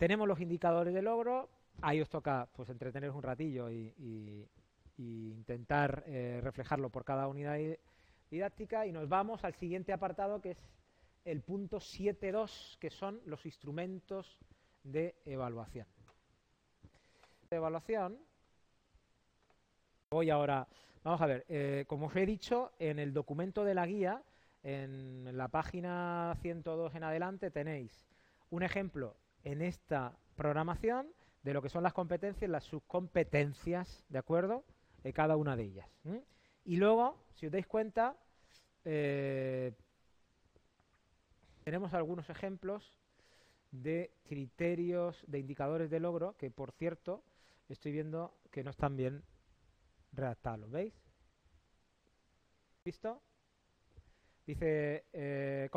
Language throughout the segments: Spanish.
Tenemos los indicadores de logro, ahí os toca pues entreteneros un ratillo y, intentar eh, reflejarlo por cada unidad didáctica y nos vamos al siguiente apartado que es el punto 7.2 que son los instrumentos de evaluación. De evaluación, voy ahora, vamos a ver, eh, como os he dicho, en el documento de la guía, en la página 102 en adelante tenéis un ejemplo en esta programación de lo que son las competencias, las subcompetencias, ¿de acuerdo? De cada una de ellas. Y luego, si os dais cuenta, eh, tenemos algunos ejemplos de criterios, de indicadores de logro, que por cierto, estoy viendo que no están bien redactados, ¿veis? ¿Visto? Dice, eh,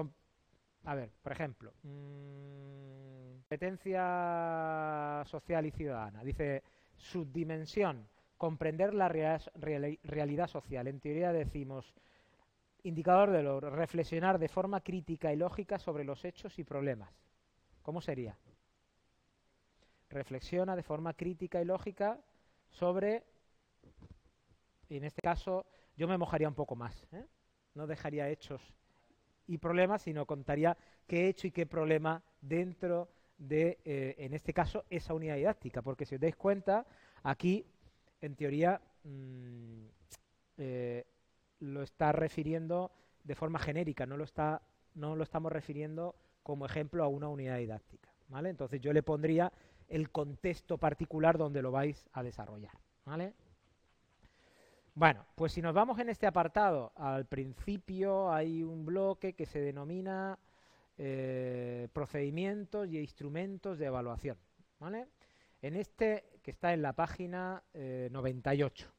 a ver, por ejemplo, mm, competencia social y ciudadana. Dice, subdimensión, comprender la realidad social. En teoría decimos, indicador de logro, reflexionar de forma crítica y lógica sobre los hechos y problemas. ¿Cómo sería? Reflexiona de forma crítica y lógica sobre, en este caso yo me mojaría un poco más, ¿eh? no dejaría hechos y problemas, sino contaría qué hecho y qué problema dentro de, eh, en este caso, esa unidad didáctica. Porque si os dais cuenta, aquí, en teoría, mm, eh, lo está refiriendo de forma genérica, no lo, está, no lo estamos refiriendo como ejemplo a una unidad didáctica. ¿vale? Entonces yo le pondría el contexto particular donde lo vais a desarrollar. ¿vale? Bueno, pues si nos vamos en este apartado, al principio hay un bloque que se denomina eh, procedimientos y instrumentos de evaluación. ¿vale? En este, que está en la página 98. Eh,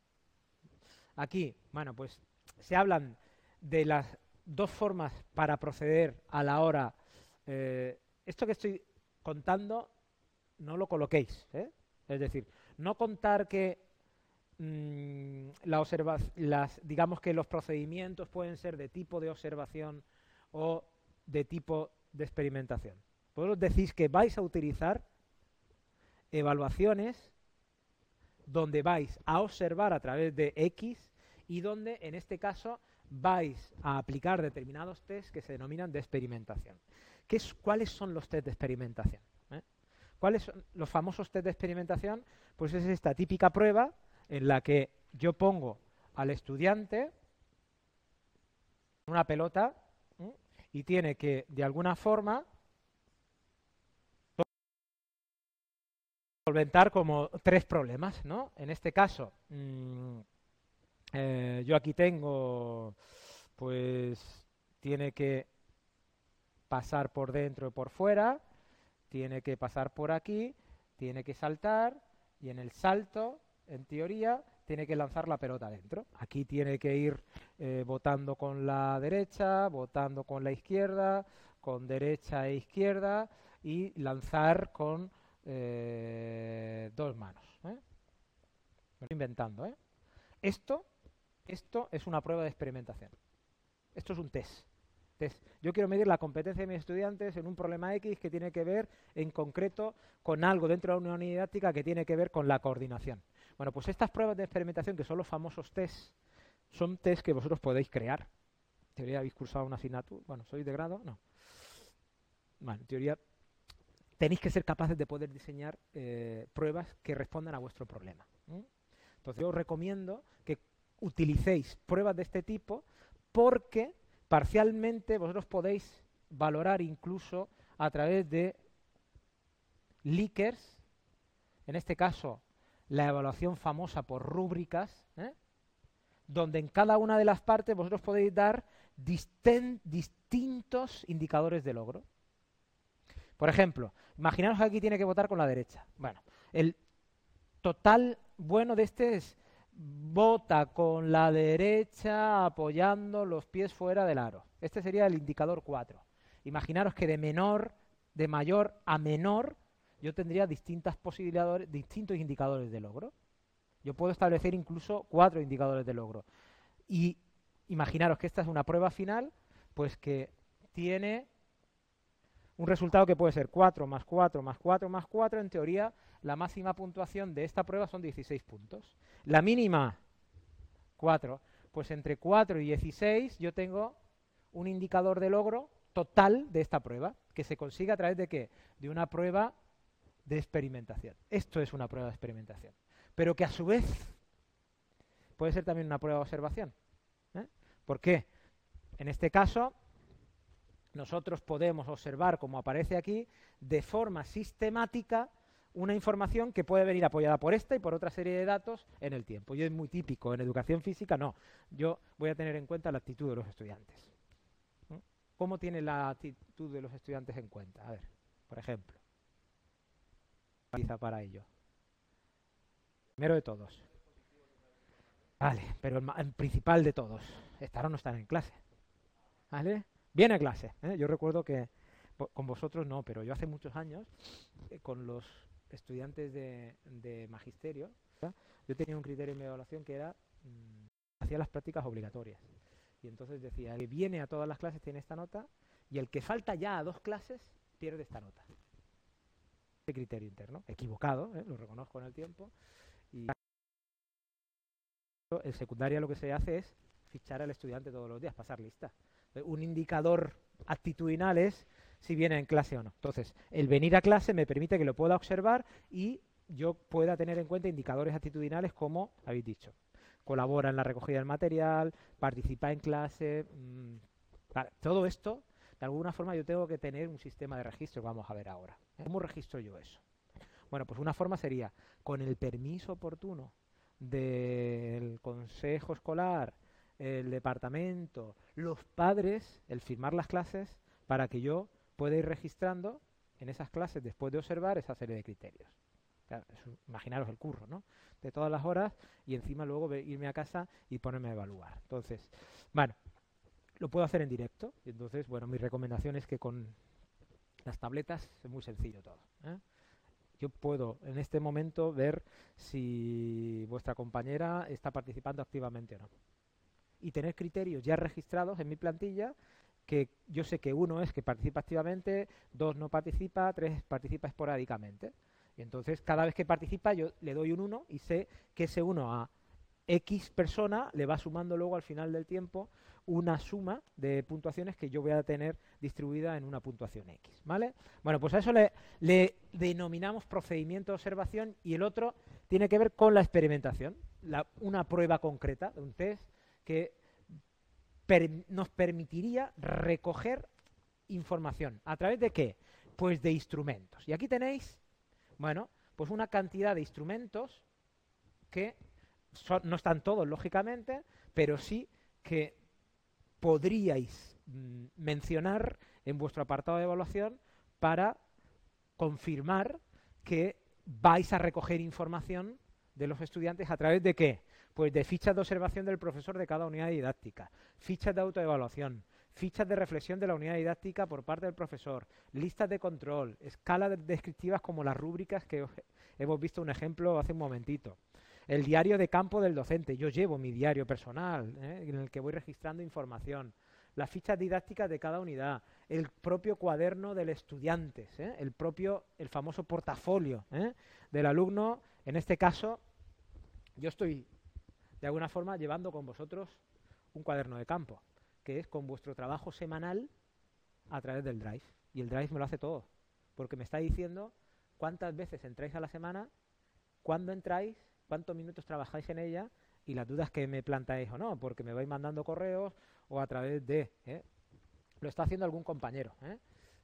Aquí, bueno, pues se hablan de las dos formas para proceder a la hora. Eh, esto que estoy contando, no lo coloquéis. Es decir, no contar que Mm, la las, digamos que los procedimientos pueden ser de tipo de observación o de tipo de experimentación. Vosotros decís que vais a utilizar evaluaciones donde vais a observar a través de X y donde en este caso vais a aplicar determinados test que se denominan de experimentación. ¿Qué es, ¿Cuáles son los test de experimentación? ¿Eh? ¿Cuáles son los famosos test de experimentación? Pues es esta típica prueba en la que yo pongo al estudiante una pelota y tiene que, de alguna forma, solventar como tres problemas, ¿no? En este caso, mm, eh, yo aquí tengo, pues, tiene que pasar por dentro y por fuera, tiene que pasar por aquí, tiene que saltar, y en el salto en teoría, tiene que lanzar la pelota dentro. Aquí tiene que ir eh, votando con la derecha, votando con la izquierda, con derecha e izquierda y lanzar con eh, dos manos. ¿eh? estoy inventando. ¿eh? Esto, esto es una prueba de experimentación. Esto es un test. Yo quiero medir la competencia de mis estudiantes en un problema X que tiene que ver en concreto con algo dentro de una unidad didáctica que tiene que ver con la coordinación. Bueno, pues estas pruebas de experimentación, que son los famosos test, son test que vosotros podéis crear. En teoría habéis cursado una asignatura. Bueno, ¿sois de grado? No. Bueno, en teoría tenéis que ser capaces de poder diseñar eh, pruebas que respondan a vuestro problema. Entonces yo os recomiendo que utilicéis pruebas de este tipo porque parcialmente vosotros podéis valorar incluso a través de leakers, en este caso la evaluación famosa por rúbricas, ¿eh? donde en cada una de las partes vosotros podéis dar distintos indicadores de logro. Por ejemplo, imaginaos que aquí tiene que votar con la derecha. Bueno, el total bueno de este es vota con la derecha apoyando los pies fuera del aro. Este sería el indicador 4. Imaginaros que de menor, de mayor a menor, yo tendría distintas posibilidades, distintos indicadores de logro. Yo puedo establecer incluso cuatro indicadores de logro. Y imaginaros que esta es una prueba final, pues que tiene un resultado que puede ser 4 más 4 más 4 más 4. En teoría, la máxima puntuación de esta prueba son 16 puntos. La mínima, 4. Pues entre 4 y 16 yo tengo un indicador de logro total de esta prueba, que se consigue a través de qué? De una prueba de experimentación. Esto es una prueba de experimentación. Pero que a su vez puede ser también una prueba de observación. ¿eh? ¿Por qué? En este caso, nosotros podemos observar, como aparece aquí, de forma sistemática una información que puede venir apoyada por esta y por otra serie de datos en el tiempo. Y es muy típico. En educación física no. Yo voy a tener en cuenta la actitud de los estudiantes. ¿Cómo tiene la actitud de los estudiantes en cuenta? A ver, por ejemplo. Para ello. Primero de todos. Vale, pero el, principal de todos. Estar o no estar en clase. ¿Vale? Viene a clase. ¿eh? Yo recuerdo que con vosotros no, pero yo hace muchos años, eh, con los estudiantes de, magisterio, yo tenía un criterio en mi evaluación que era, mm, hacía las prácticas obligatorias. Y entonces decía, el que viene a todas las clases tiene esta nota y el que falta ya a dos clases pierde esta nota. Este criterio interno, equivocado, ¿eh? lo reconozco en el tiempo. Y en secundaria lo que se hace es fichar al estudiante todos los días, pasar lista. Un indicador actitudinal es si viene en clase o no. Entonces, el venir a clase me permite que lo pueda observar y yo pueda tener en cuenta indicadores actitudinales como habéis dicho colabora en la recogida del material, participa en clase. Mm, todo esto, de alguna forma yo tengo que tener un sistema de registro vamos a ver ahora. ¿Cómo registro yo eso? Bueno, pues una forma sería con el permiso oportuno del consejo escolar, el departamento, los padres, el firmar las clases para que yo pueda ir registrando en esas clases después de observar esa serie de criterios. imaginaros el curro, ¿no? de todas las horas y encima luego irme a casa y ponerme a evaluar. Entonces, bueno, lo puedo hacer en directo. Entonces, bueno, mi recomendación es que con las tabletas es muy sencillo todo. ¿eh? Yo puedo en este momento ver si vuestra compañera está participando activamente o no. Y tener criterios ya registrados en mi plantilla que yo sé que uno es que participa activamente, dos no participa, tres participa esporádicamente. Y entonces cada vez que participa yo le doy un 1 y sé que ese 1 a X persona le va sumando luego al final del tiempo una suma de puntuaciones que yo voy a tener distribuida en una puntuación X, ¿vale? Bueno, pues a eso le, denominamos procedimiento de observación y el otro tiene que ver con la experimentación, una prueba concreta, un test que nos permitiría recoger información. ¿A través de qué? Pues de instrumentos. Y aquí tenéis bueno, pues una cantidad de instrumentos que no están todos, lógicamente, pero sí que podríais mm, mencionar en vuestro apartado de evaluación para confirmar que vais a recoger información de los estudiantes a través de qué? Pues de fichas de observación del profesor de cada unidad didáctica, fichas de autoevaluación, fichas de reflexión de la unidad didáctica por parte del profesor, listas de control, escalas descriptivas como las rúbricas que hemos visto un ejemplo hace un momentito. El diario de campo del docente, yo llevo mi diario personal ¿eh? en el que voy registrando información, las fichas didácticas de cada unidad, el propio cuaderno del estudiante, ¿eh? el propio, el famoso portafolio ¿eh? del alumno. En este caso, yo estoy de alguna forma llevando con vosotros un cuaderno de campo que es con vuestro trabajo semanal a través del Drive. Y el Drive me lo hace todo, porque me está diciendo cuántas veces entráis a la semana, cuándo entráis, cuántos minutos trabajáis en ella y las dudas que me plantáis o no, porque me vais mandando correos o a través de... ¿eh? Lo está haciendo algún compañero. ¿eh?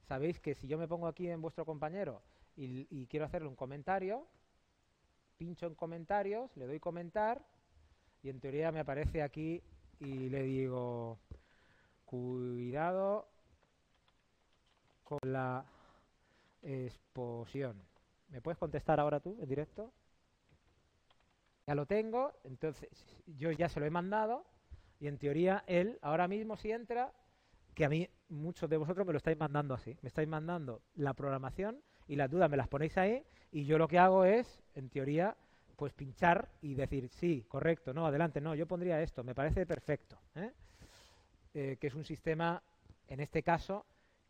Sabéis que si yo me pongo aquí en vuestro compañero y, y quiero hacerle un comentario, pincho en comentarios, le doy comentar y en teoría me aparece aquí y le digo Cuidado con la exposición. ¿Me puedes contestar ahora tú en directo? Ya lo tengo, entonces yo ya se lo he mandado y en teoría él ahora mismo si entra, que a mí muchos de vosotros me lo estáis mandando así, me estáis mandando la programación y las dudas me las ponéis ahí y yo lo que hago es, en teoría, pues pinchar y decir sí, correcto, no, adelante, no, yo pondría esto, me parece perfecto. ¿eh? Eh, que es un sistema, en este caso,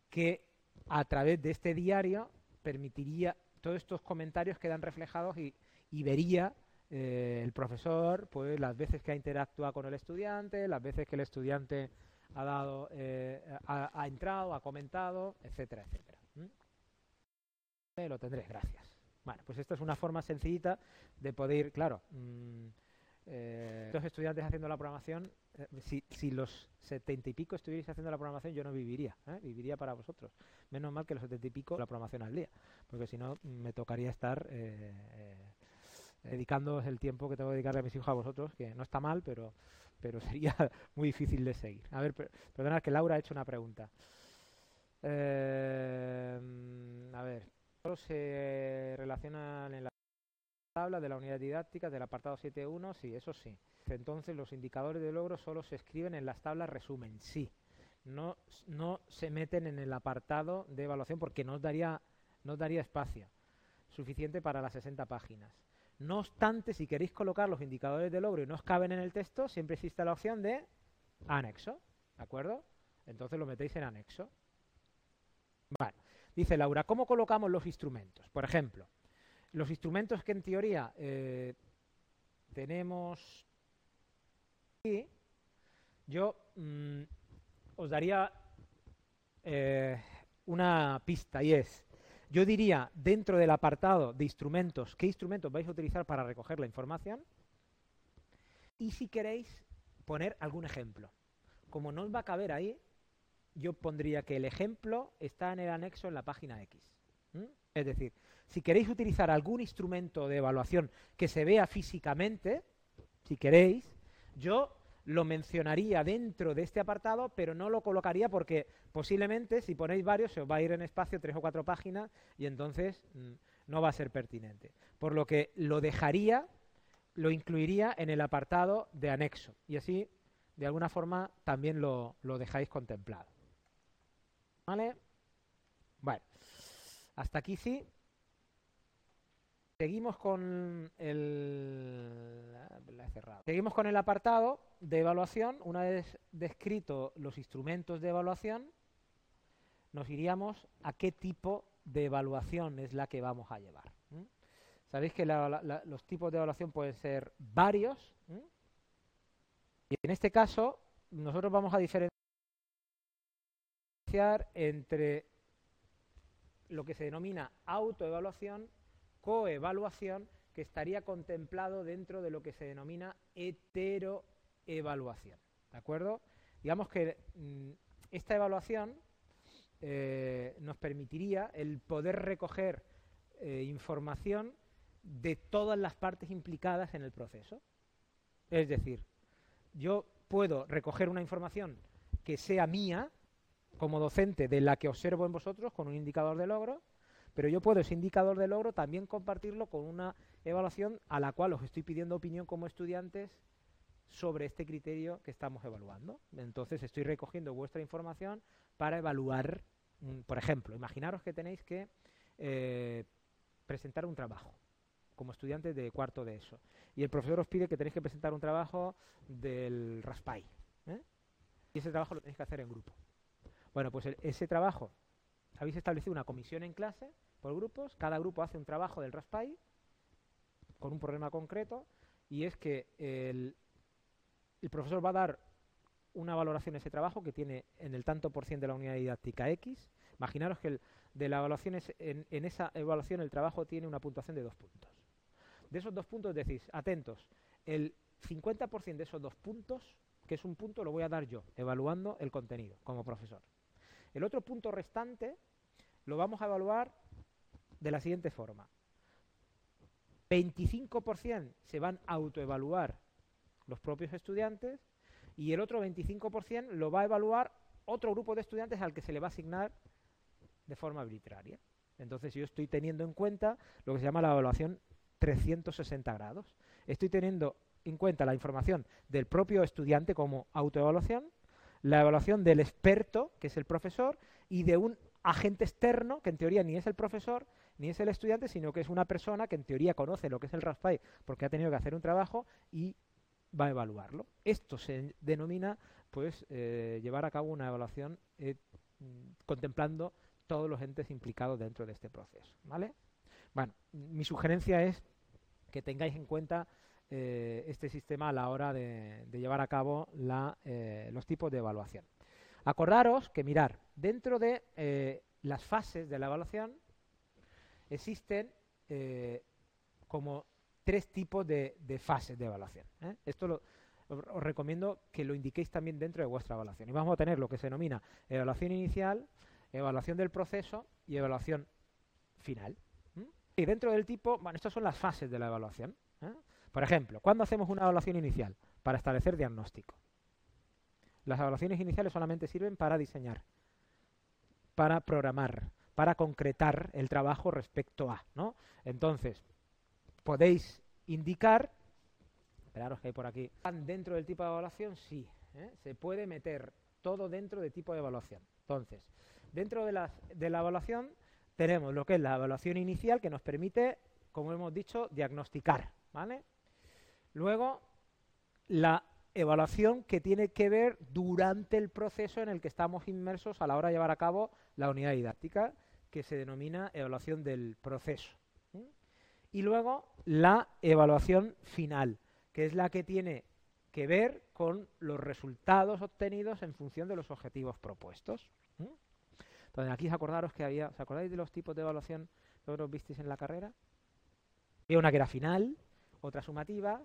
que a través de este diario permitiría, todos estos comentarios quedan reflejados y, vería eh, el profesor pues las veces que ha interactuado con el estudiante, las veces que el estudiante ha dado, eh, ha, entrado, ha comentado, etcétera, etcétera. Lo tendré, gracias. Bueno, pues esta es una forma sencillita de poder, claro, mm, eh, los estudiantes haciendo la programación, eh, si, los setenta y pico estuvierais haciendo la programación, yo no viviría, ¿eh? viviría para vosotros. Menos mal que los setenta y pico la programación al día, porque si no me tocaría estar dedicando el tiempo que tengo que dedicarle a mis hijos a vosotros, que no está mal, pero, pero sería muy difícil de seguir. A ver, perdonad que Laura ha hecho una pregunta. a ver, solo se relacionan en la tabla de la unidad didáctica del apartado 7.1, sí, eso sí. Entonces los indicadores de logro solo se escriben en las tablas resumen, sí. No, no se meten en el apartado de evaluación porque nos daría, nos daría espacio suficiente para las 60 páginas. No obstante, si queréis colocar los indicadores de logro y no os caben en el texto, siempre existe la opción de anexo, ¿de acuerdo? Entonces lo metéis en anexo. Vale. Dice Laura, ¿cómo colocamos los instrumentos? Por ejemplo, los instrumentos que en teoría eh, tenemos aquí, yo mm, os daría eh, una pista y es, yo diría dentro del apartado de instrumentos, qué instrumentos vais a utilizar para recoger la información y si queréis poner algún ejemplo. Como no os va a caber ahí, yo pondría que el ejemplo está en el anexo en la página X. Es decir, si queréis utilizar algún instrumento de evaluación que se vea físicamente, si queréis, yo lo mencionaría dentro de este apartado, pero no lo colocaría porque posiblemente si ponéis varios se os va a ir en espacio tres o cuatro páginas y entonces mm, no va a ser pertinente. Por lo que lo dejaría, lo incluiría en el apartado de anexo y así de alguna forma también lo, lo dejáis contemplado. ¿Vale? Bueno, hasta aquí sí. Seguimos con el Seguimos con el apartado de evaluación. Una vez descrito los instrumentos de evaluación, nos iríamos a qué tipo de evaluación es la que vamos a llevar. Sabéis que los tipos de evaluación pueden ser varios. Y en este caso, nosotros vamos a diferenciar entre lo que se denomina autoevaluación coevaluación que estaría contemplado dentro de lo que se denomina heteroevaluación. ¿De acuerdo? Digamos que mm, esta evaluación eh, nos permitiría el poder recoger eh, información de todas las partes implicadas en el proceso. Es decir, yo puedo recoger una información que sea mía, como docente, de la que observo en vosotros con un indicador de logro, pero yo puedo ese indicador de logro también compartirlo con una evaluación a la cual os estoy pidiendo opinión como estudiantes sobre este criterio que estamos evaluando. Entonces estoy recogiendo vuestra información para evaluar, mm, por ejemplo, imaginaros que tenéis que eh, presentar un trabajo como estudiantes de cuarto de eso. Y el profesor os pide que tenéis que presentar un trabajo del Raspai. ¿eh? Y ese trabajo lo tenéis que hacer en grupo. Bueno, pues ese trabajo habéis establecido una comisión en clase por grupos, cada grupo hace un trabajo del Raspai con un problema concreto y es que el, profesor va a dar una valoración a ese trabajo que tiene en el tanto por ciento de la unidad didáctica X. Imaginaros que de la evaluación en, en, esa evaluación el trabajo tiene una puntuación de dos puntos. De esos dos puntos decís, atentos, el 50% de esos dos puntos, que es un punto, lo voy a dar yo, evaluando el contenido como profesor. El otro punto restante lo vamos a evaluar de la siguiente forma. 25% se van a autoevaluar los propios estudiantes y el otro 25% lo va a evaluar otro grupo de estudiantes al que se le va a asignar de forma arbitraria. Entonces yo estoy teniendo en cuenta lo que se llama la evaluación 360 grados. Estoy teniendo en cuenta la información del propio estudiante como autoevaluación, la evaluación del experto, que es el profesor, y de un agente externo, que en teoría ni es el profesor, ni es el estudiante, sino que es una persona que en teoría conoce lo que es el RASPAI porque ha tenido que hacer un trabajo y va a evaluarlo. Esto se denomina pues eh, llevar a cabo una evaluación eh, contemplando todos los entes implicados dentro de este proceso. ¿vale? Bueno, mi sugerencia es que tengáis en cuenta eh, este sistema a la hora de, llevar a cabo los tipos de evaluación. Acordaros que mirar, dentro de eh, las fases de la evaluación existen como tres tipos de, fases de evaluación. Esto lo, os recomiendo que lo indiquéis también dentro de vuestra evaluación. Y vamos a tener lo que se denomina evaluación inicial, evaluación del proceso y evaluación final. Y dentro del tipo, bueno, estas son las fases de la evaluación. ¿eh? Por ejemplo, ¿cuándo hacemos una evaluación inicial? Para establecer diagnóstico. Las evaluaciones iniciales solamente sirven para diseñar, para programar, para concretar el trabajo respecto a, ¿no? Entonces, podéis indicar, esperaros que hay por aquí, dentro del tipo de evaluación, sí, ¿eh? se puede meter todo dentro de tipo de evaluación. Entonces, dentro de, de la evaluación tenemos lo que es la evaluación inicial que nos permite, como hemos dicho, diagnosticar, ¿vale? Luego, la evaluación que tiene que ver durante el proceso en el que estamos inmersos a la hora de llevar a cabo la unidad didáctica, que se denomina evaluación del proceso. Y luego la evaluación final, que es la que tiene que ver con los resultados obtenidos en función de los objetivos propuestos. Entonces, aquí acordaros que había, ¿os acordáis de los tipos de evaluación que vosotros visteis en la carrera? Había una que era final, otra sumativa.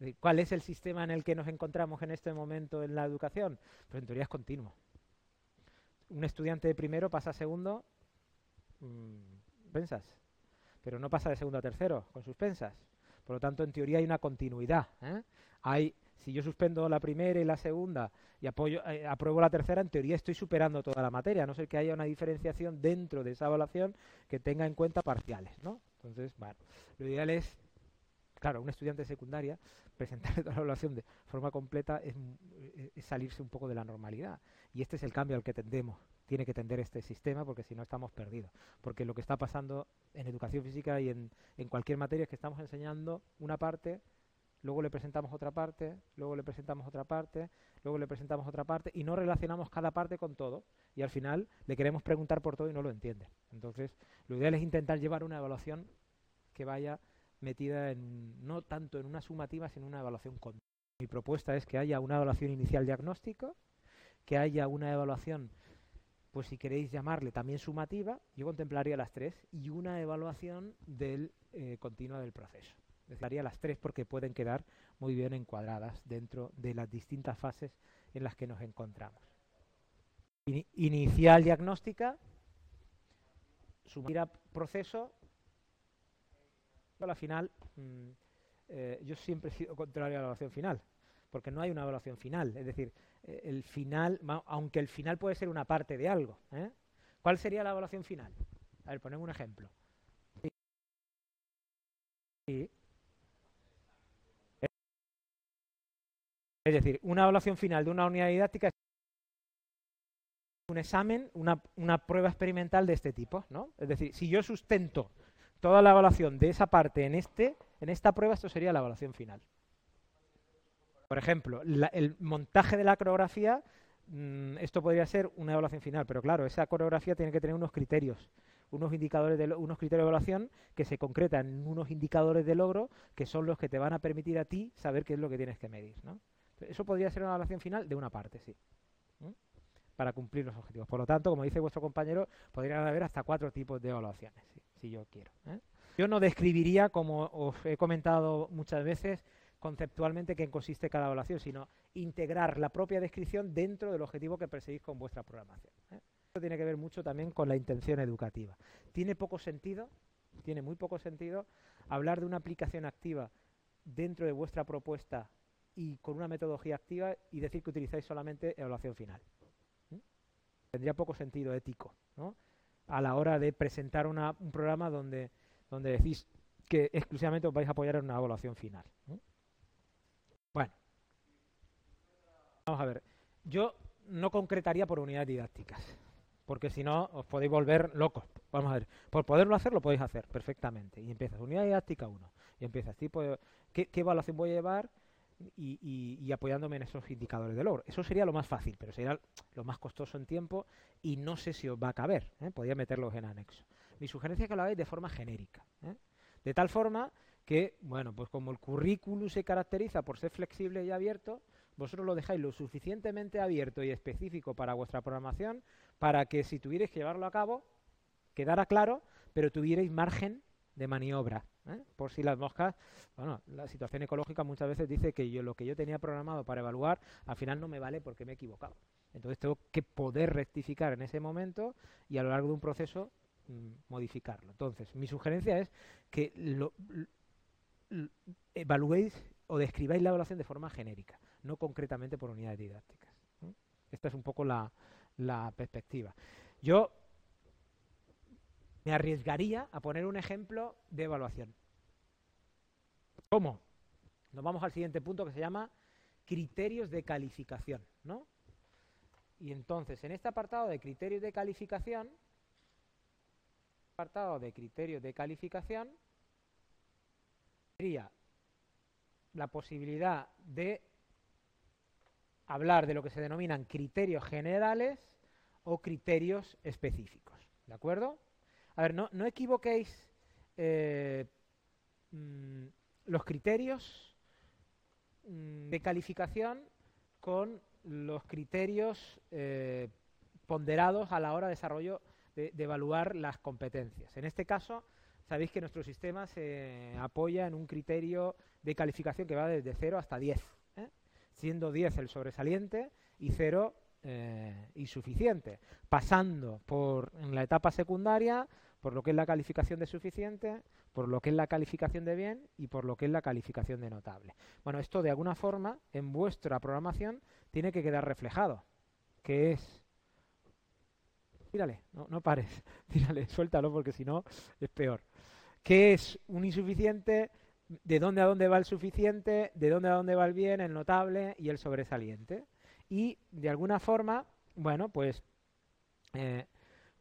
¿Eh? ¿Cuál es el sistema en el que nos encontramos en este momento en la educación? Pues en teoría es continuo. Un estudiante de primero pasa a segundo, mmm, pensas, pero no pasa de segundo a tercero, con suspensas. Por lo tanto, en teoría hay una continuidad. ¿eh? Hay si yo suspendo la primera y la segunda y apoyo, eh, apruebo la tercera, en teoría estoy superando toda la materia, a no ser que haya una diferenciación dentro de esa evaluación que tenga en cuenta parciales, ¿no? Entonces, bueno, lo ideal es, claro, un estudiante de secundaria, presentarle toda la evaluación de forma completa es, salirse un poco de la normalidad. Y este es el cambio al que tendemos. Tiene que tender este sistema porque si no estamos perdidos. Porque lo que está pasando en educación física y en, en cualquier materia es que estamos enseñando una parte luego le presentamos otra parte, luego le presentamos otra parte, luego le presentamos otra parte y no relacionamos cada parte con todo y al final le queremos preguntar por todo y no lo entiende. Entonces, lo ideal es intentar llevar una evaluación que vaya metida en, no tanto en una sumativa, sino en una evaluación continua. Mi propuesta es que haya una evaluación inicial diagnóstico, que haya una evaluación, pues si queréis llamarle también sumativa, yo contemplaría las tres, y una evaluación del eh, continua del proceso haría las tres porque pueden quedar muy bien encuadradas dentro de las distintas fases en las que nos encontramos. inicial diagnóstica, sumir proceso, a la final, mm, eh, yo siempre he sido contrario a la evaluación final, porque no hay una evaluación final, es decir, eh, el final, aunque el final puede ser una parte de algo. ¿eh? ¿Cuál sería la evaluación final? A ver, ponemos un ejemplo. Es decir, una evaluación final de una unidad didáctica es un examen, una, prueba experimental de este tipo, ¿no? Es decir, si yo sustento toda la evaluación de esa parte en este, en esta prueba, esto sería la evaluación final. Por ejemplo, el montaje de la coreografía, mm, esto podría ser una evaluación final, pero claro, esa coreografía tiene que tener unos criterios, unos indicadores de unos criterios de evaluación que se concretan en unos indicadores de logro que son los que te van a permitir a ti saber qué es lo que tienes que medir. Eso podría ser una evaluación final de una parte, sí. Para cumplir los objetivos. Por lo tanto, como dice vuestro compañero, podrían haber hasta cuatro tipos de evaluaciones, si yo quiero. ¿eh? Yo no describiría, como os he comentado muchas veces, conceptualmente qué consiste cada evaluación, sino integrar la propia descripción dentro del objetivo que perseguís con vuestra programación. ¿eh? Esto tiene que ver mucho también con la intención educativa. Tiene poco sentido, tiene muy poco sentido, hablar de una aplicación activa dentro de vuestra propuesta y con una metodología activa y decir que utilizáis solamente evaluación final. Tendría poco sentido ético ¿no? A la hora de presentar un programa donde, donde decís que exclusivamente os vais a apoyar en una evaluación final. Bueno, vamos a ver. Yo no concretaría por unidades didácticas, porque si no os podéis volver locos. Vamos a ver, por poderlo hacer lo podéis hacer perfectamente. Y empiezas unidad didáctica 1, y empiezas tipo, ¿qué, ¿qué evaluación voy a llevar? Y, apoyándome en esos indicadores de logro. Eso sería lo más fácil, pero sería lo más costoso en tiempo y no sé si os va a caber. ¿eh? Podría meterlos en anexo. Mi sugerencia es que lo hagáis de forma genérica. ¿eh? De tal forma que, bueno, pues como el currículum se caracteriza por ser flexible y abierto, vosotros lo dejáis lo suficientemente abierto y específico para vuestra programación para que si tuvierais que llevarlo a cabo, quedara claro, pero tuvierais margen de maniobra. ¿eh? Por si las moscas, bueno, la situación ecológica muchas veces dice que yo lo que yo tenía programado para evaluar al final no me vale porque me he equivocado. Entonces tengo que poder rectificar en ese momento y a lo largo de un proceso mm, modificarlo. Entonces, mi sugerencia es que lo, evaluéis o describáis la evaluación de forma genérica, no concretamente por unidades didácticas. Esta es un poco la, la perspectiva. Yo me arriesgaría a poner un ejemplo de evaluación. ¿Cómo? Nos vamos al siguiente punto que se llama criterios de calificación, ¿no? Y entonces, en este apartado de criterios de calificación, apartado de criterios de calificación, sería la posibilidad de hablar de lo que se denominan criterios generales o criterios específicos. ¿De acuerdo? A ver, no, equivoquéis eh, mm, los criterios mm, de calificación con los criterios eh, ponderados a la hora de desarrollo de, evaluar las competencias. En este caso, sabéis que nuestro sistema se apoya en un criterio de calificación que va desde 0 hasta 10, ¿eh? siendo 10 el sobresaliente y 0 insuficiente, pasando por en la etapa secundaria por lo que es la calificación de suficiente, por lo que es la calificación de bien y por lo que es la calificación de notable. Bueno, esto de alguna forma en vuestra programación tiene que quedar reflejado, que es... Tírale, no, no pares, tírale, suéltalo porque si no es peor. ¿Qué es un insuficiente? ¿De dónde a dónde va el suficiente? ¿De dónde a dónde va el bien, el notable y el sobresaliente? Y de alguna forma, bueno, pues, eh,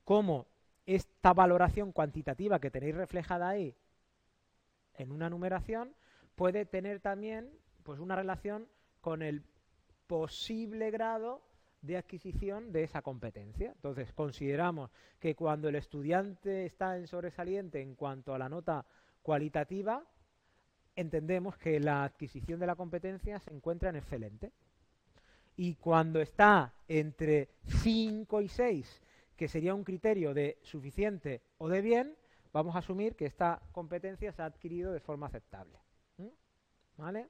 ¿cómo esta valoración cuantitativa que tenéis reflejada ahí en una numeración puede tener también pues una relación con el posible grado de adquisición de esa competencia. Entonces, consideramos que cuando el estudiante está en sobresaliente en cuanto a la nota cualitativa, entendemos que la adquisición de la competencia se encuentra en excelente. Y cuando está entre 5 y 6 que sería un criterio de suficiente o de bien, vamos a asumir que esta competencia se ha adquirido de forma aceptable. ¿Vale?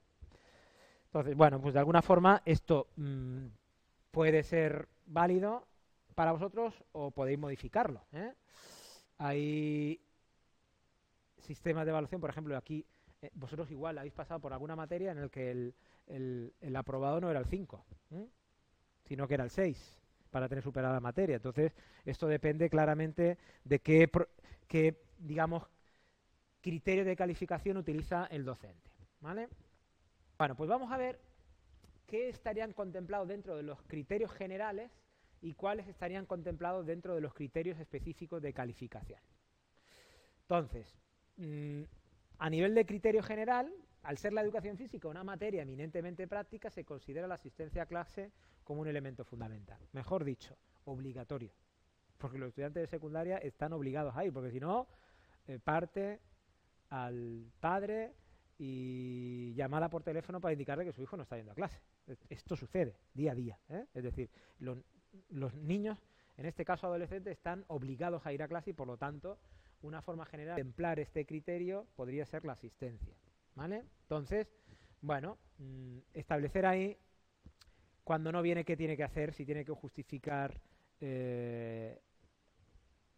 Entonces, bueno, pues de alguna forma esto mm, puede ser válido para vosotros o podéis modificarlo. ¿eh? Hay sistemas de evaluación, por ejemplo, aquí eh, vosotros igual habéis pasado por alguna materia en el que el, aprobado no era el 5, sino que era el 6 para tener superada la materia. Entonces, esto depende claramente de qué, digamos, criterio de calificación utiliza el docente. ¿vale? Bueno, pues vamos a ver qué estarían contemplados dentro de los criterios generales y cuáles estarían contemplados dentro de los criterios específicos de calificación. Entonces, mm, a nivel de criterio general, al ser la educación física una materia eminentemente práctica, se considera la asistencia a clase como un elemento fundamental. Mejor dicho, obligatorio. Porque los estudiantes de secundaria están obligados a ir, porque si no, eh, parte al padre y llamada por teléfono para indicarle que su hijo no está yendo a clase. Esto sucede día a día. ¿eh? Es decir, los niños, en este caso adolescentes, están obligados a ir a clase y por lo tanto una forma general de templar este criterio podría ser la asistencia. ¿Vale? Entonces, bueno, mm, establecer ahí cuando no viene qué tiene que hacer, si tiene que justificar eh,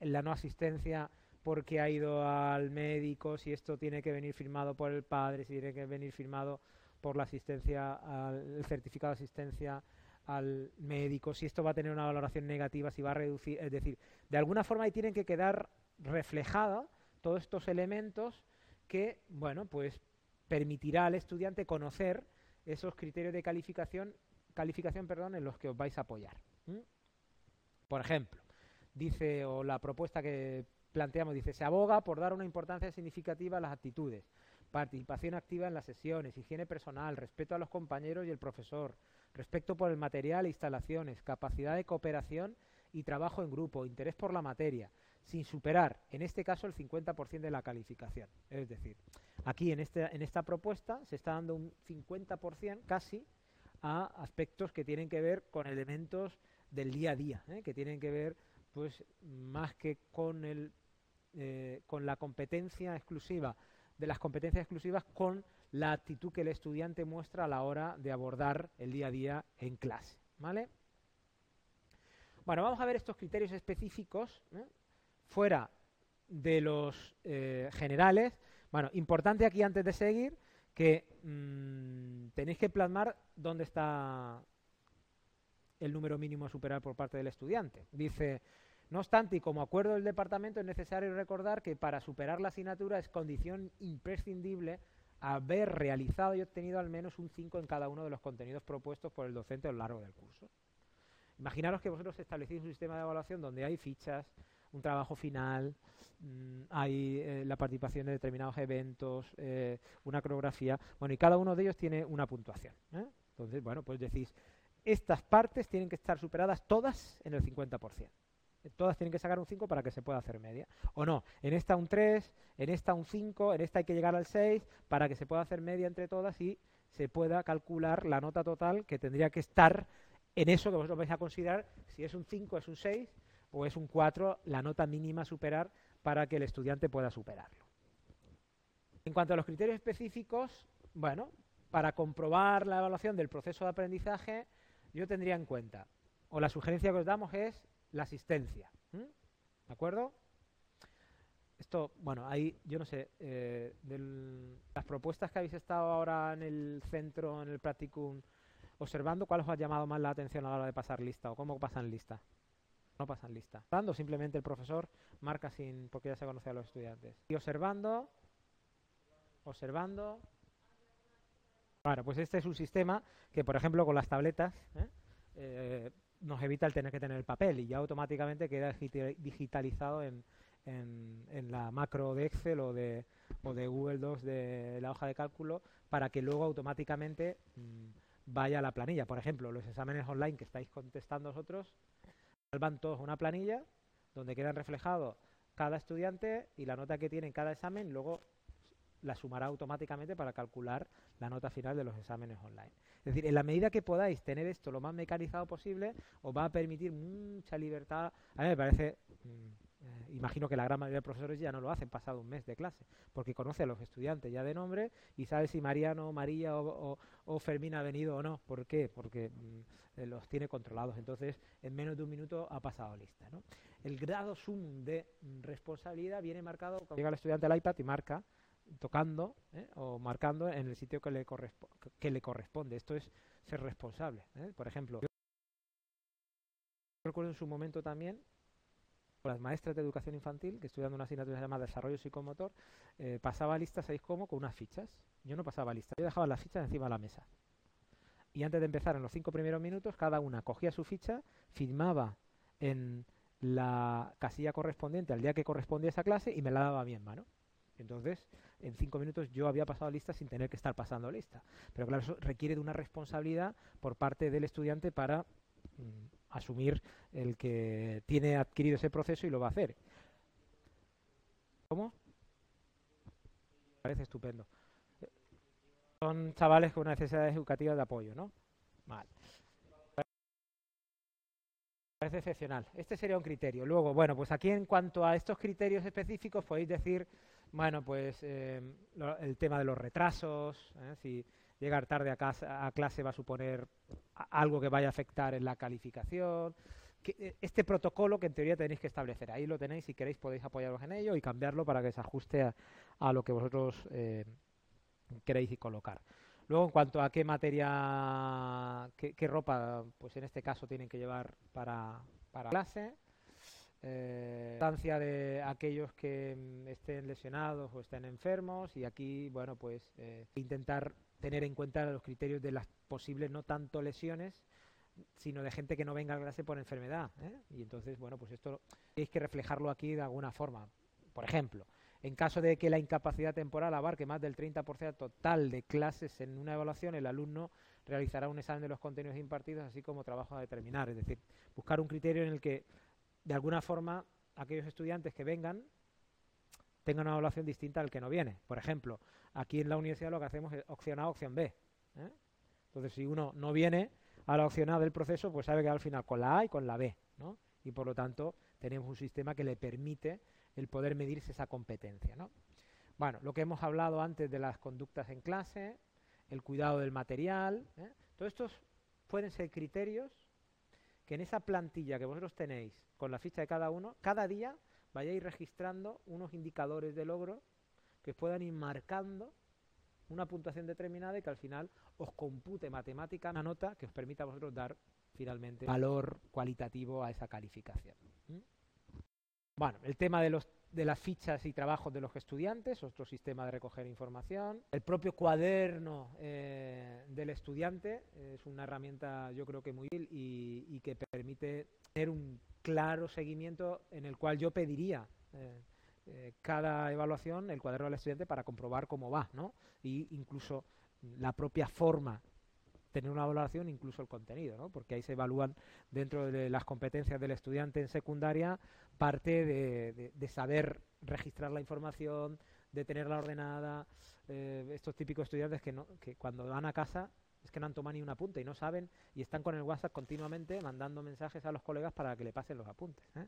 la no asistencia porque ha ido al médico, si esto tiene que venir firmado por el padre, si tiene que venir firmado por la asistencia, el certificado de asistencia al médico, si esto va a tener una valoración negativa, si va a reducir, es decir, de alguna forma ahí tienen que quedar reflejados todos estos elementos que, bueno, pues permitirá al estudiante conocer esos criterios de calificación, calificación perdón, en los que os vais a apoyar. Por ejemplo, dice, o la propuesta que planteamos dice, se aboga por dar una importancia significativa a las actitudes, participación activa en las sesiones, higiene personal, respeto a los compañeros y el profesor, respeto por el material e instalaciones, capacidad de cooperación y trabajo en grupo, interés por la materia, sin superar, en este caso, el 50% de la calificación. Es decir, aquí en, este, en esta propuesta se está dando un 50% casi a aspectos que tienen que ver con elementos del día a día, ¿eh? que tienen que ver pues más que con el eh, con la competencia exclusiva de las competencias exclusivas con la actitud que el estudiante muestra a la hora de abordar el día a día en clase, ¿vale? Bueno, vamos a ver estos criterios específicos ¿eh? fuera de los generales. Bueno, importante aquí antes de seguir que mm, tenéis que plasmar dónde está el número mínimo a superar por parte del estudiante. Dice, no obstante, y como acuerdo del departamento, es necesario recordar que para superar la asignatura es condición imprescindible haber realizado y obtenido al menos un 5 en cada uno de los contenidos propuestos por el docente a lo largo del curso. Imaginaros que vosotros establecéis un sistema de evaluación donde hay fichas, un trabajo final, mm, hay eh, la participación de determinados eventos, eh, una coreografía, bueno, y cada uno de ellos tiene una puntuación. ¿eh? Entonces, bueno, pues decís, estas partes tienen que estar superadas todas en el 50%. Todas tienen que sacar un 5 para que se pueda hacer media. O no, en esta un 3, en esta un 5, en esta hay que llegar al 6 para que se pueda hacer media entre todas y se pueda calcular la nota total que tendría que estar en eso que vosotros vais a considerar si es un 5, es un 6 o es un 4, la nota mínima a superar para que el estudiante pueda superarlo. En cuanto a los criterios específicos, bueno, para comprobar la evaluación del proceso de aprendizaje, yo tendría en cuenta, o la sugerencia que os damos es la asistencia. ¿De acuerdo? Esto, bueno, ahí, yo no sé, eh, de las propuestas que habéis estado ahora en el centro, en el practicum, observando, ¿cuál os ha llamado más la atención a la hora de pasar lista o cómo pasan lista? No pasan lista. Observando, simplemente el profesor marca sin, porque ya se conoce a los estudiantes. Y observando, observando. Bueno, pues este es un sistema que, por ejemplo, con las tabletas, ¿eh? Eh, nos evita el tener que tener el papel y ya automáticamente queda digitalizado en, en, la macro de Excel o de, o de Google Docs de la hoja de cálculo para que luego automáticamente mm, vaya a la planilla. Por ejemplo, los exámenes online que estáis contestando vosotros van todos una planilla donde quedan reflejados cada estudiante y la nota que tiene en cada examen, luego la sumará automáticamente para calcular la nota final de los exámenes online. Es decir, en la medida que podáis tener esto lo más mecanizado posible, os va a permitir mucha libertad. A mí me parece, mm, eh, imagino que la gran mayoría de profesores ya no lo hacen pasado un mes de clase, porque conoce a los estudiantes ya de nombre y sabe si Mariano, María o, Fermín ha venido o no. ¿Por qué? Porque mm, eh, los tiene controlados. Entonces, en menos de un minuto ha pasado lista. El grado sum de mm, responsabilidad viene marcado cuando llega el estudiante al iPad y marca tocando ¿eh? o marcando en el sitio que le, que le corresponde. Esto es ser responsable. Por ejemplo, yo recuerdo en su momento también las maestras de educación infantil, que estudiando una asignatura llamada Desarrollo Psicomotor, eh, pasaba listas, ¿sabéis cómo? Con unas fichas. Yo no pasaba listas, yo dejaba las fichas encima de la mesa. Y antes de empezar, en los cinco primeros minutos, cada una cogía su ficha, firmaba en la casilla correspondiente al día que correspondía esa clase y me la daba a mi mano. Entonces, en cinco minutos yo había pasado lista sin tener que estar pasando lista. Pero claro, eso requiere de una responsabilidad por parte del estudiante para mm, asumir el que tiene adquirido ese proceso y lo va a hacer. ¿Cómo? Parece estupendo. Son chavales con necesidades educativas de apoyo, ¿no? Vale. Parece excepcional. Este sería un criterio. Luego, bueno, pues aquí en cuanto a estos criterios específicos podéis decir bueno, pues eh, el tema de los retrasos, ¿eh? si llegar tarde a, casa, a, clase va a suponer algo que vaya a afectar en la calificación. Eh, este protocolo que en teoría tenéis que establecer, ahí lo tenéis, si queréis podéis apoyaros en ello y cambiarlo para que se ajuste a, lo que vosotros queréis colocar. Luego, en cuanto a qué materia, qué, qué, ropa, pues en este caso tienen que llevar para, para clase, eh, de aquellos que mm, estén lesionados o estén enfermos y aquí, bueno, pues eh, intentar tener en cuenta los criterios de las posibles no tanto lesiones, sino de gente que no venga a clase por enfermedad. ¿eh? Y entonces, bueno, pues esto tenéis que reflejarlo aquí de alguna forma. Por ejemplo, En caso de que la incapacidad temporal abarque más del 30% total de clases en una evaluación, el alumno realizará un examen de los contenidos impartidos, así como trabajo a determinar. Es decir, buscar un criterio en el que, de alguna forma, aquellos estudiantes que vengan tengan una evaluación distinta al que no viene. Por ejemplo, aquí en la universidad lo que hacemos es opción A, opción B. ¿eh? Entonces, si uno no viene a la opción A del proceso, pues sabe que al final con la A y con la B. ¿no? Y por lo tanto, tenemos un sistema que le permite el poder medirse esa competencia. ¿no? Bueno, lo que hemos hablado antes de las conductas en clase, el cuidado del material, ¿eh? todos estos pueden ser criterios que en esa plantilla que vosotros tenéis con la ficha de cada uno, cada día vayáis registrando unos indicadores de logro que puedan ir marcando una puntuación determinada y que al final os compute matemática una nota que os permita a vosotros dar finalmente valor cualitativo a esa calificación. Bueno, el tema de, los, de las fichas y trabajos de los estudiantes, otro sistema de recoger información. El propio cuaderno eh, del estudiante es una herramienta yo creo que muy útil y, que permite tener un claro seguimiento en el cual yo pediría eh, eh, cada evaluación el cuaderno del estudiante para comprobar cómo va, ¿no? Y incluso la propia forma tener una evaluación, incluso el contenido, ¿no? porque ahí se evalúan dentro de las competencias del estudiante en secundaria parte de, saber registrar la información, de tenerla ordenada, eh, estos típicos estudiantes que, no, que cuando van a casa es que no han tomado ni un apunte y no saben y están con el WhatsApp continuamente mandando mensajes a los colegas para que le pasen los apuntes. ¿eh?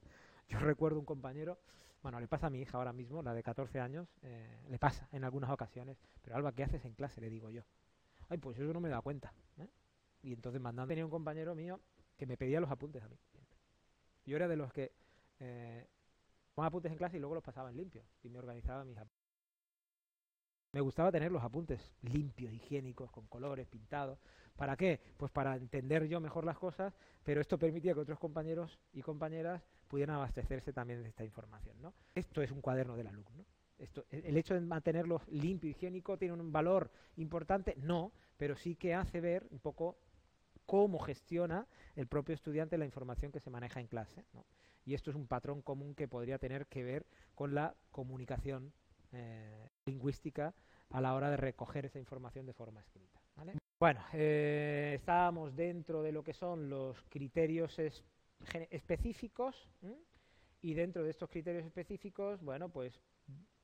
Yo recuerdo un compañero, bueno, le pasa a mi hija ahora mismo, la de 14 años, eh, le pasa en algunas ocasiones, pero Alba, ¿qué haces en clase? Le digo yo. Ay, pues eso no me da cuenta. ¿eh? Y entonces mandando, tenía un compañero mío que me pedía los apuntes a mí. Yo era de los que eh, apuntes en clase y luego los pasaba en limpio y me organizaba mis apuntes. Me gustaba tener los apuntes limpios, higiénicos, con colores, pintados. ¿Para qué? Pues para entender yo mejor las cosas, pero esto permitía que otros compañeros y compañeras pudieran abastecerse también de esta información. ¿no? Esto es un cuaderno del alumno. Esto, el hecho de mantenerlo limpio y higiénico tiene un valor importante, no, pero sí que hace ver un poco cómo gestiona el propio estudiante la información que se maneja en clase. Y esto es un patrón común que podría tener que ver con la comunicación eh, lingüística a la hora de recoger esa información de forma escrita. Bueno, eh, estábamos dentro de lo que son los criterios específicos y dentro de estos criterios específicos, bueno, pues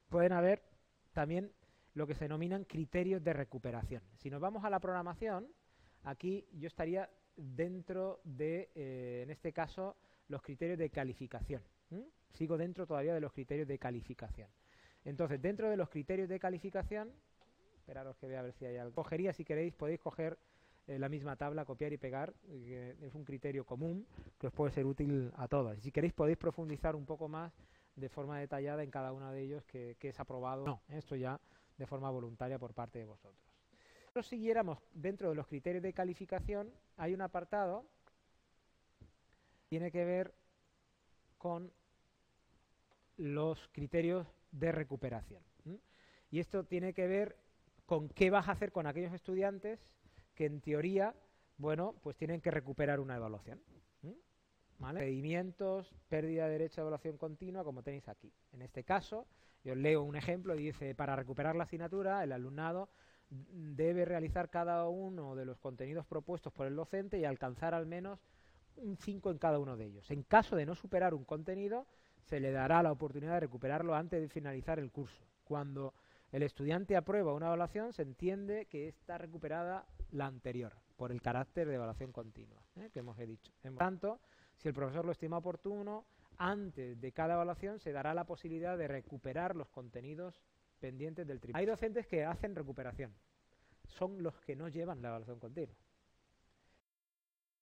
pueden haber también lo que se denominan criterios de recuperación. Si nos vamos a la programación, aquí yo estaría dentro de, eh, en este caso, los criterios de calificación. Sigo dentro todavía de los criterios de calificación. Entonces, dentro de los criterios de calificación, esperaros que vea a ver si hay algo. Cogería, si queréis, podéis coger eh, la misma tabla, copiar y pegar, que es un criterio común que os puede ser útil a todos. Y si queréis, podéis profundizar un poco más de forma detallada en cada uno de ellos que, es aprobado. No, esto ya de forma voluntaria por parte de vosotros. Si nosotros siguiéramos dentro de los criterios de calificación, hay un apartado que tiene que ver con los criterios de recuperación. Y esto tiene que ver con qué vas a hacer con aquellos estudiantes que en teoría, bueno, pues tienen que recuperar una evaluación. ¿vale? pérdida de derecho a evaluación continua, como tenéis aquí. En este caso, yo leo un ejemplo y dice, para recuperar la asignatura, el alumnado debe realizar cada uno de los contenidos propuestos por el docente y alcanzar al menos un 5 en cada uno de ellos. En caso de no superar un contenido, se le dará la oportunidad de recuperarlo antes de finalizar el curso. Cuando el estudiante aprueba una evaluación, se entiende que está recuperada la anterior, por el carácter de evaluación continua, ¿eh? que hemos dicho. En tanto, si el profesor lo estima oportuno, antes de cada evaluación se dará la posibilidad de recuperar los contenidos pendientes del trimestre. Hay docentes que hacen recuperación, son los que no llevan la evaluación continua.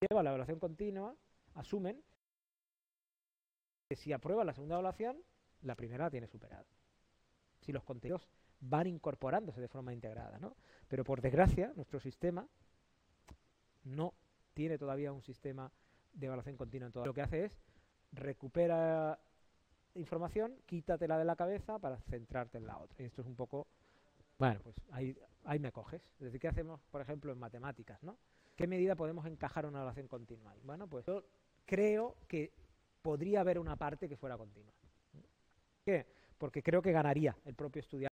Llevan la evaluación continua, asumen si aprueba la segunda evaluación, la primera la tiene superada. Si los contenidos van incorporándose de forma integrada, ¿no? Pero por desgracia, nuestro sistema no tiene todavía un sistema de evaluación continua en todo. Lo que hace es recupera información, quítatela de la cabeza para centrarte en la otra. Y esto es un poco, bueno, pues ahí, ahí me coges. Es decir, ¿qué hacemos, por ejemplo, en matemáticas, no? ¿Qué medida podemos encajar una evaluación continua? Bueno, pues yo creo que podría haber una parte que fuera continua. ¿Qué? porque creo que ganaría el propio estudiante.